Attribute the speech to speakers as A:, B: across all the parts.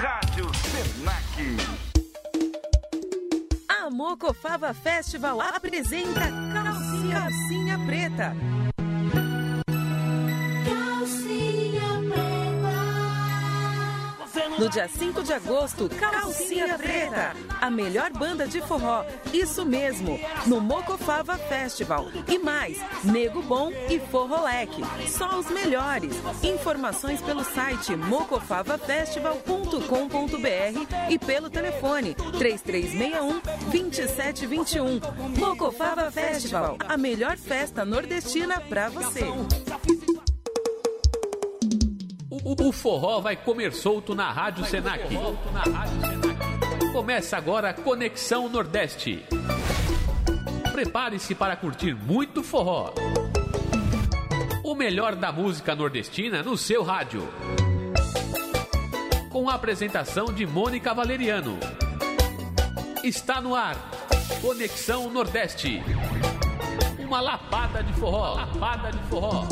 A: Rádio Senac.
B: A Mocofava Festival apresenta Calcinha, Preta. No dia 5 de agosto, Calcinha Preta, a melhor banda de forró. Isso mesmo, no Mocofava Festival. E mais, Nego Bom e Forroleque. Só os melhores. Informações pelo site mocofavafestival.com.br e pelo telefone 3361 2721. Mocofava Festival, a melhor festa nordestina para você.
C: O forró vai comer solto na Rádio Senac. Começa agora a Conexão Nordeste. Prepare-se para curtir muito forró. O melhor da música nordestina no seu rádio. Com a apresentação de Mônica Valeriano. Está no ar. Conexão Nordeste. Uma lapada de forró. Lapada de forró.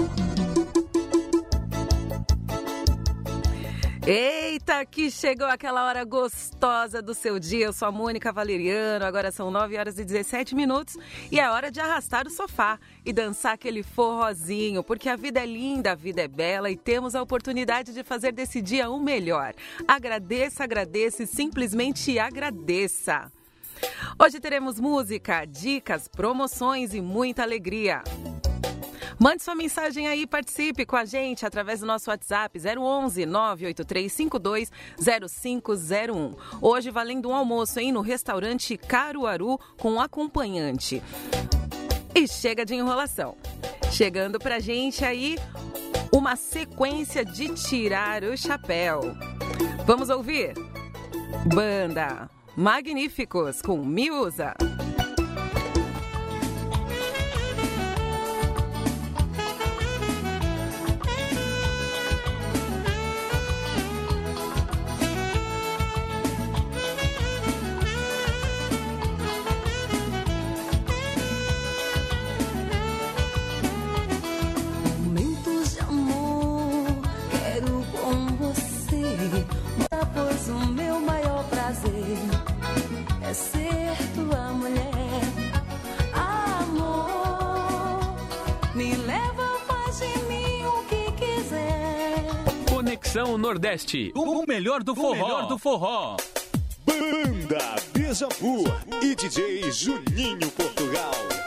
B: Eita, que chegou aquela hora gostosa do seu dia. Eu sou a Mônica Valeriano, agora são 9 horas e 17 minutos e é hora de arrastar o sofá e dançar aquele forrozinho, porque a vida é linda, a vida é bela e temos a oportunidade de fazer desse dia um melhor. Agradeça, agradeça e simplesmente agradeça. Hoje teremos música, dicas, promoções e muita alegria. Mande sua mensagem aí, participe com a gente através do nosso WhatsApp 011 98352 0501. Hoje valendo um almoço hein, no restaurante Caruaru com acompanhante. E chega de enrolação. Chegando pra gente aí uma sequência de tirar o chapéu. Vamos ouvir? Banda Magníficos com Miúza.
C: Nordeste.
D: O melhor do forró. melhor do forró.
E: Banda Beija-Flor e DJ Juninho Portugal.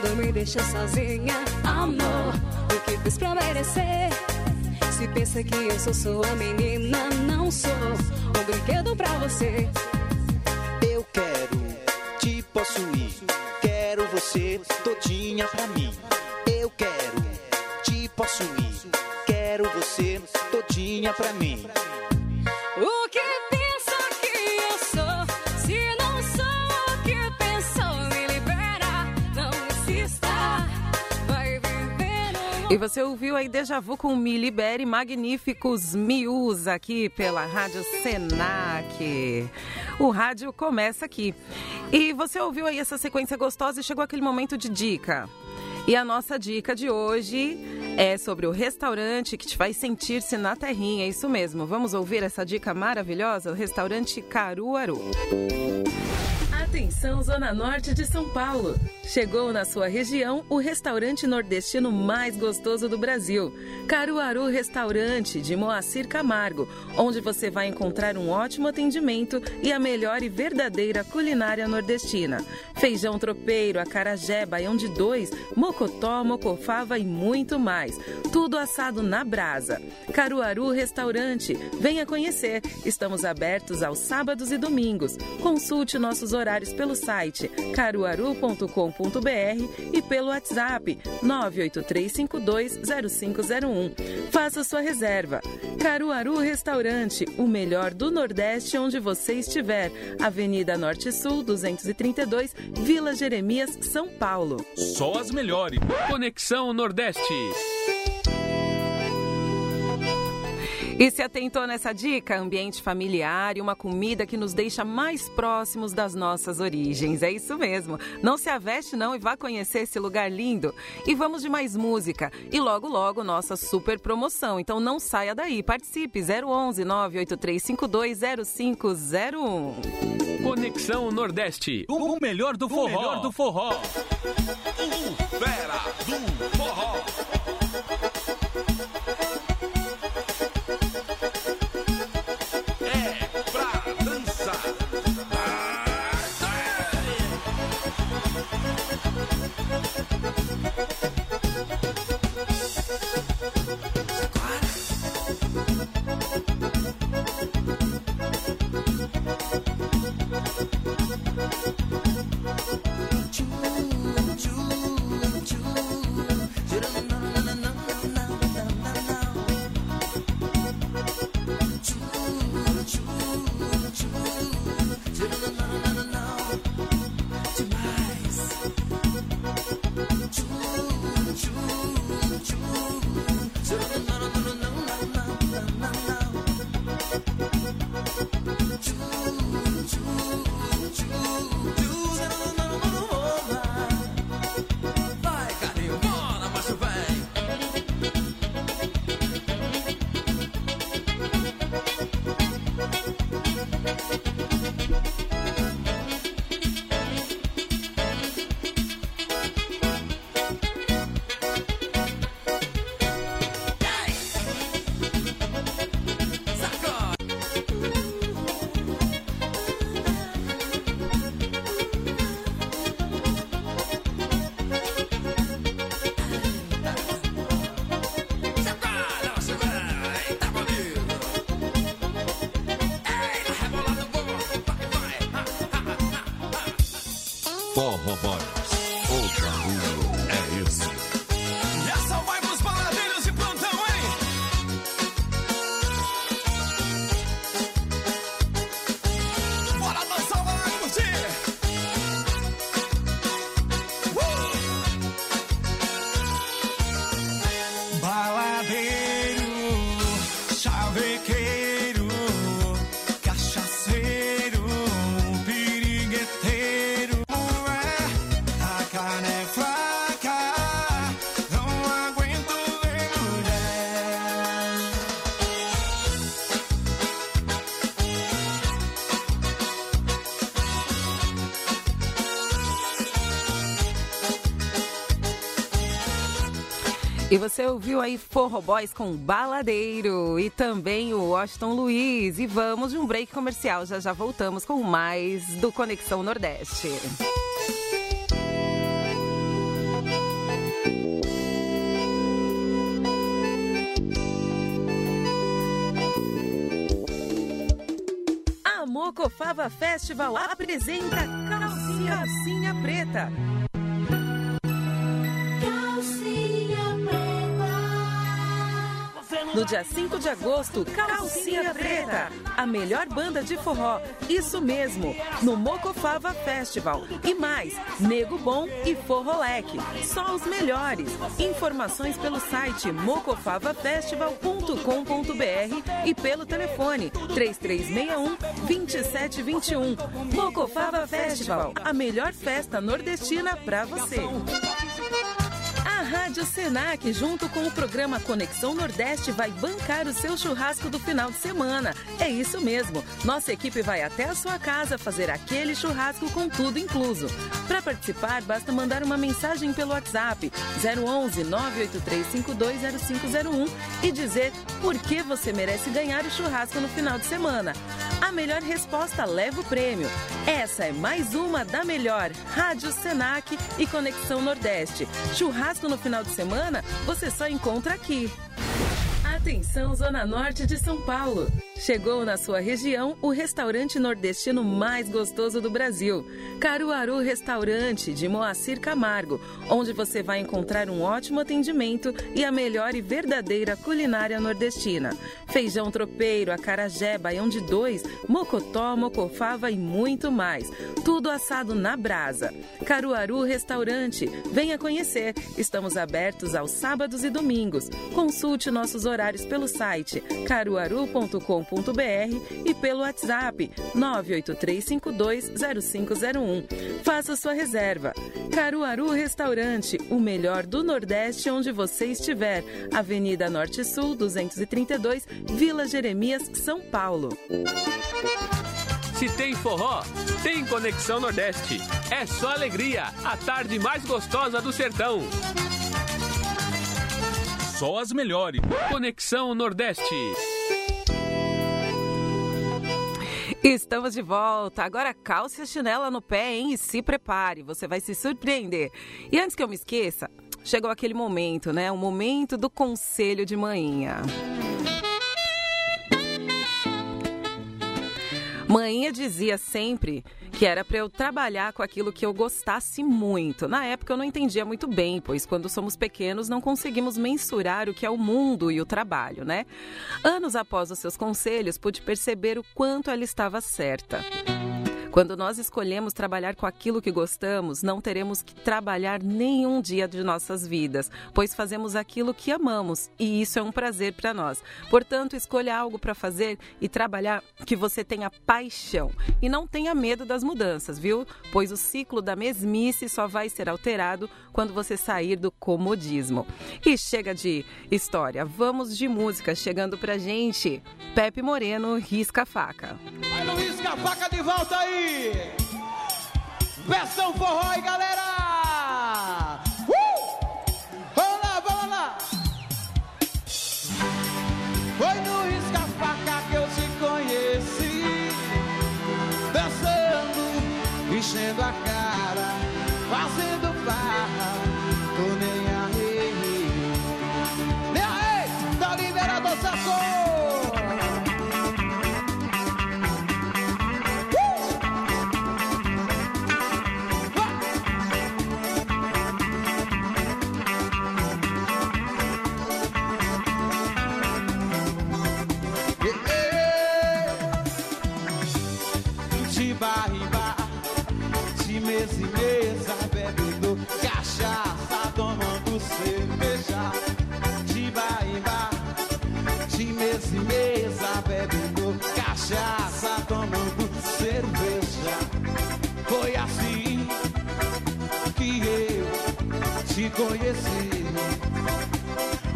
F: Quando me deixou sozinha, amor. O que fiz pra merecer? Se pensa que eu sou sua menina, não sou um brinquedo pra você.
G: Eu quero te possuir. Quero você todinha pra mim. Eu quero te possuir. Quero você todinha pra mim.
B: E você ouviu aí Deja Vu com Me Libere Magníficos Miús aqui pela Rádio Senac. O rádio começa aqui. E você ouviu aí essa sequência gostosa e chegou aquele momento de dica. E a nossa dica de hoje é sobre o restaurante que te faz sentir-se na terrinha. É isso mesmo. Vamos ouvir essa dica maravilhosa? O restaurante Caruaru. Atenção, Zona Norte de São Paulo! Chegou na sua região o restaurante nordestino mais gostoso do Brasil, Caruaru Restaurante de Moacir Camargo, onde você vai encontrar um ótimo atendimento e a melhor e verdadeira culinária nordestina. Feijão tropeiro, acarajé, baião de dois, mocotó, mocofava e muito mais. Tudo assado na brasa. Caruaru Restaurante, venha conhecer. Estamos abertos aos sábados e domingos. Consulte nossos horários pelo site caruaru.com.br e pelo WhatsApp 983520501. Faça sua reserva. Caruaru Restaurante, o melhor do Nordeste onde você estiver. Avenida Norte Sul 232, Vila Jeremias, São Paulo.
D: Só as melhores.
C: Conexão Nordeste.
B: E se atentou nessa dica? Ambiente familiar e uma comida que nos deixa mais próximos das nossas origens. É isso mesmo. Não se aveste não e vá conhecer esse lugar lindo. E vamos de mais música. E logo logo nossa super promoção. Então não saia daí. Participe 011 98352 0501.
C: Conexão Nordeste.
D: O melhor do forró.
A: melhor
D: do forró.
A: Forró
H: Boys. O barulho
A: E
B: você ouviu aí Forro Boys com Baladeiro e também o Washington Luiz. E vamos de um break comercial. Já já voltamos com mais do Conexão Nordeste. A Mocofava Festival apresenta Calcinha, Calcinha Preta. No dia 5 de agosto, Calcinha Preta, a melhor banda de forró. Isso mesmo, no Mocofava Festival. E mais, Nego Bom e Forroleque. Só os melhores. Informações pelo site mocofavafestival.com.br e pelo telefone 3361 2721. Mocofava Festival, a melhor festa nordestina pra você. Rádio Senac, junto com o programa Conexão Nordeste, vai bancar o seu churrasco do final de semana. É isso mesmo. Nossa equipe vai até a sua casa fazer aquele churrasco com tudo incluso. Para participar, basta mandar uma mensagem pelo WhatsApp 011 983520501 e dizer por que você merece ganhar o churrasco no final de semana. A melhor resposta leva o prêmio. Essa é mais uma da melhor Rádio Senac e Conexão Nordeste. Churrasco no final de semana você só encontra aqui. Atenção, Zona Norte de São Paulo. Chegou na sua região o restaurante nordestino mais gostoso do Brasil, Caruaru Restaurante de Moacir Camargo, onde você vai encontrar um ótimo atendimento e a melhor e verdadeira culinária nordestina. Feijão tropeiro, acarajé, baião de dois, mocotó, mocofava e muito mais. Tudo assado na brasa. Caruaru Restaurante, venha conhecer. Estamos abertos aos sábados e domingos. Consulte nossos horários pelo site caruaru.com.br e pelo WhatsApp 983520501. Faça sua reserva. Caruaru Restaurante, o melhor do Nordeste onde você estiver. Avenida Norte Sul 232, Vila Jeremias, São Paulo.
C: Se tem forró, tem Conexão Nordeste. É só alegria, a tarde mais gostosa do sertão.
D: Só as melhores.
C: Conexão Nordeste.
B: Estamos de volta. Agora calce a chinela no pé, hein? E se prepare, você vai se surpreender. E antes que eu me esqueça, chegou aquele momento, né? O momento do conselho de manhã. Mãinha dizia sempre que era para eu trabalhar com aquilo que eu gostasse muito. Na época eu não entendia muito bem, pois quando somos pequenos não conseguimos mensurar o que é o mundo e o trabalho, né? Anos após os seus conselhos, pude perceber o quanto ela estava certa. Quando nós escolhemos trabalhar com aquilo que gostamos, não teremos que trabalhar nenhum dia de nossas vidas, pois fazemos aquilo que amamos e isso é um prazer para nós. Portanto, escolha algo para fazer e trabalhar que você tenha paixão e não tenha medo das mudanças, viu? Pois o ciclo da mesmice só vai ser alterado quando você sair do comodismo. E chega de história, vamos de música chegando pra gente. Pepe Moreno, risca a faca.
A: Vai a faca de volta aí! Versão forró aí, galera!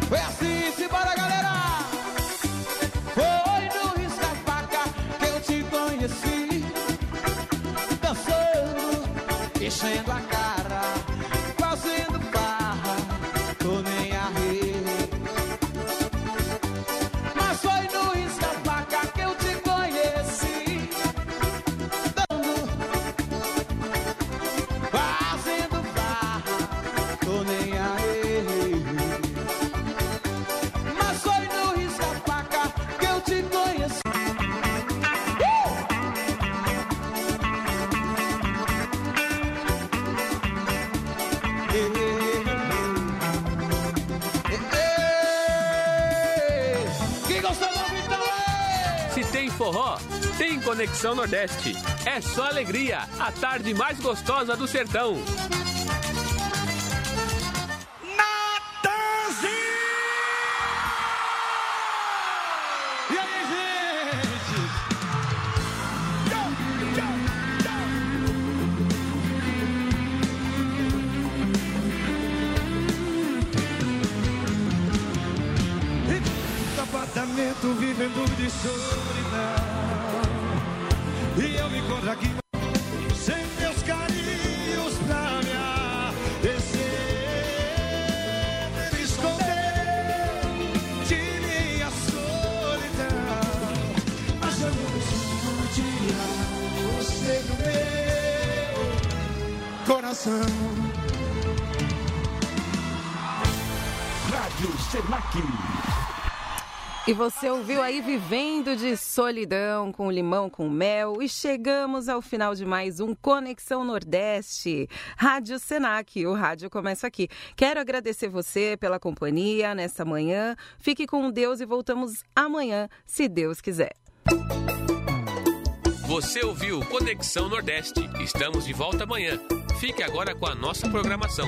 A: Foi assim, simbora galera!
C: Conexão Nordeste. É só alegria, a tarde mais gostosa do sertão.
E: Senac.
B: E você ouviu aí Vivendo de Solidão com limão com mel e chegamos ao final de mais um Conexão Nordeste. Rádio Senac, o rádio começa aqui. Quero agradecer você pela companhia nesta manhã. Fique com Deus e voltamos amanhã, se Deus quiser.
C: Você ouviu Conexão Nordeste. Estamos de volta amanhã. Fique agora com a nossa programação.